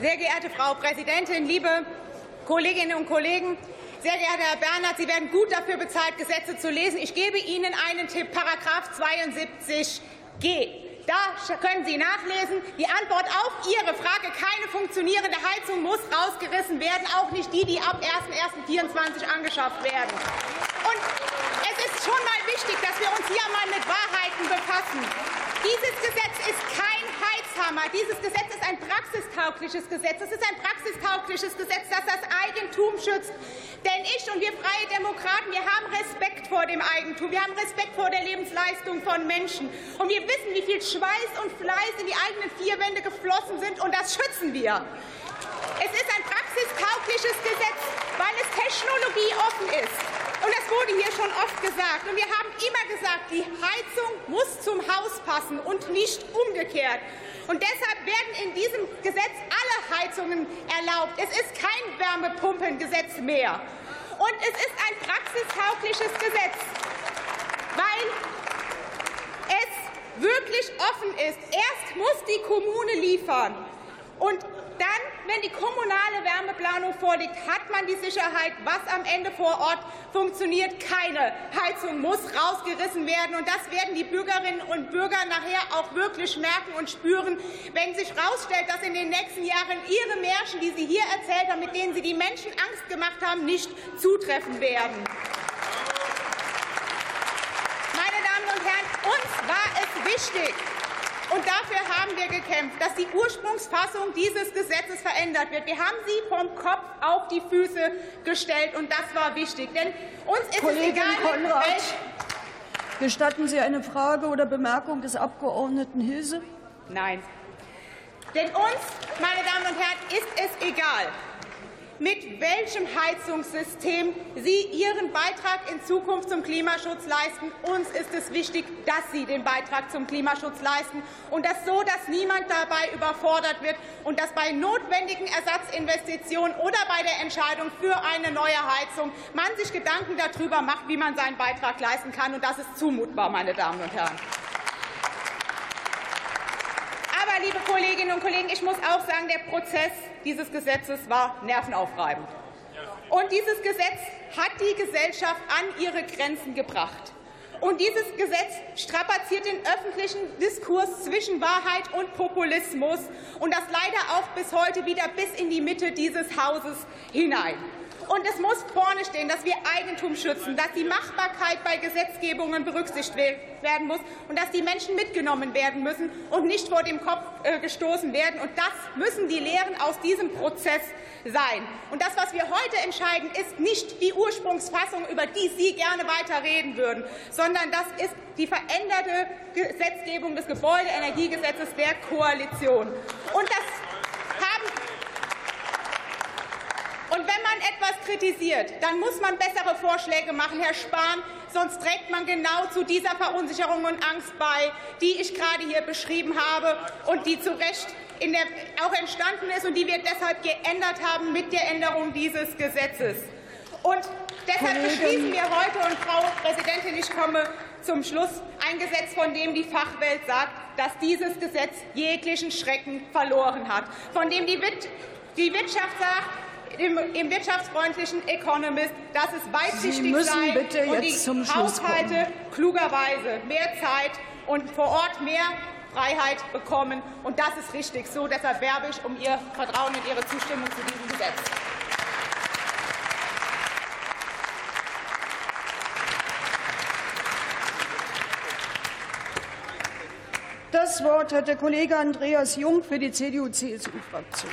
Sehr geehrte Frau Präsidentin, liebe Kolleginnen und Kollegen! Sehr geehrter Herr Bernhard, Sie werden gut dafür bezahlt, Gesetze zu lesen. Ich gebe Ihnen einen Tipp, Paragraph 72g. Da können Sie nachlesen. Die Antwort auf Ihre Frage, keine funktionierende Heizung muss rausgerissen werden, auch nicht die, die ab 01.01.2024 angeschafft werden. Und es ist schon mal wichtig, dass wir uns hier mal mit Wahrheiten befassen. Dieses Gesetz ist kein Heizhammer. Dieses Gesetz ist ein praxistaugliches Gesetz. Es ist ein praxistaugliches Gesetz, das das Eigentum schützt. Denn ich und wir Freie Demokraten, wir haben Respekt vor dem Eigentum. Wir haben Respekt vor der Lebensleistung von Menschen. Und wir wissen, wie viel Schweiß und Fleiß in die eigenen vier Wände geflossen sind. Und das schützen wir. Es ist ein praxistaugliches Gesetz, weil es technologieoffen ist. Und das wurde hier schon oft gesagt. Und wir haben immer gesagt, die Heizung muss zum Haus passen und nicht umgekehrt. Und deshalb werden in diesem Gesetz alle Heizungen erlaubt. Es ist kein Wärmepumpengesetz mehr. Und es ist ein praxistaugliches Gesetz, weil es wirklich offen ist. Erst muss die Kommune liefern. Und dann, wenn die kommunale Wärmeplanung vorliegt, hat man die Sicherheit, was am Ende vor Ort funktioniert. Keine Heizung muss rausgerissen werden. Und das werden die Bürgerinnen und Bürger nachher auch wirklich merken und spüren, wenn sich herausstellt, dass in den nächsten Jahren ihre Märchen, die Sie hier erzählt haben, mit denen Sie die Menschen Angst gemacht haben, nicht zutreffen werden. Meine Damen und Herren, uns war es wichtig, und dafür haben wir gekämpft, dass die Ursprungsfassung dieses Gesetzes verändert wird. Wir haben sie vom Kopf auf die Füße gestellt, und das war wichtig. Denn uns ist Kollegin es egal, Konrad, gestatten Sie eine Frage oder Bemerkung des Abgeordneten Hilse? Nein. Denn uns, meine Damen und Herren, ist es egal, mit welchem Heizungssystem Sie Ihren Beitrag in Zukunft zum Klimaschutz leisten. Uns ist es wichtig, dass Sie den Beitrag zum Klimaschutz leisten und das so, dass niemand dabei überfordert wird und dass bei notwendigen Ersatzinvestitionen oder bei der Entscheidung für eine neue Heizung man sich Gedanken darüber macht, wie man seinen Beitrag leisten kann. Und das ist zumutbar, meine Damen und Herren. Liebe Kolleginnen und Kollegen, ich muss auch sagen, der Prozess dieses Gesetzes war nervenaufreibend. Und dieses Gesetz hat die Gesellschaft an ihre Grenzen gebracht. Und dieses Gesetz strapaziert den öffentlichen Diskurs zwischen Wahrheit und Populismus und das leider auch bis heute wieder bis in die Mitte dieses Hauses hinein. Und es muss vorne stehen, dass wir Eigentum schützen, dass die Machbarkeit bei Gesetzgebungen berücksichtigt werden muss und dass die Menschen mitgenommen werden müssen und nicht vor dem Kopf äh, gestoßen werden. Und das müssen die Lehren aus diesem Prozess sein. Und das, was wir heute entscheiden, ist nicht die Ursprungsfassung, über die Sie gerne weiter reden würden, sondern das ist die veränderte Gesetzgebung des Gebäudeenergiegesetzes der Koalition. Und das Und wenn man etwas kritisiert, dann muss man bessere Vorschläge machen, Herr Spahn, sonst trägt man genau zu dieser Verunsicherung und Angst bei, die ich gerade hier beschrieben habe und die zu Recht der, auch entstanden ist und die wir deshalb geändert haben mit der Änderung dieses Gesetzes. Und deshalb beschließen wir heute, und Frau Präsidentin, ich komme zum Schluss, ein Gesetz, von dem die Fachwelt sagt, dass dieses Gesetz jeglichen Schrecken verloren hat, von dem die Wirtschaft sagt, im, im wirtschaftsfreundlichen Economist, dass es weitsichtig sei und die Haushalte klugerweise mehr Zeit und vor Ort mehr Freiheit bekommen. Und das ist richtig so. Deshalb werbe ich um Ihr Vertrauen und Ihre Zustimmung zu diesem Gesetz. Das Wort hat der Kollege Andreas Jung für die CDU-CSU-Fraktion.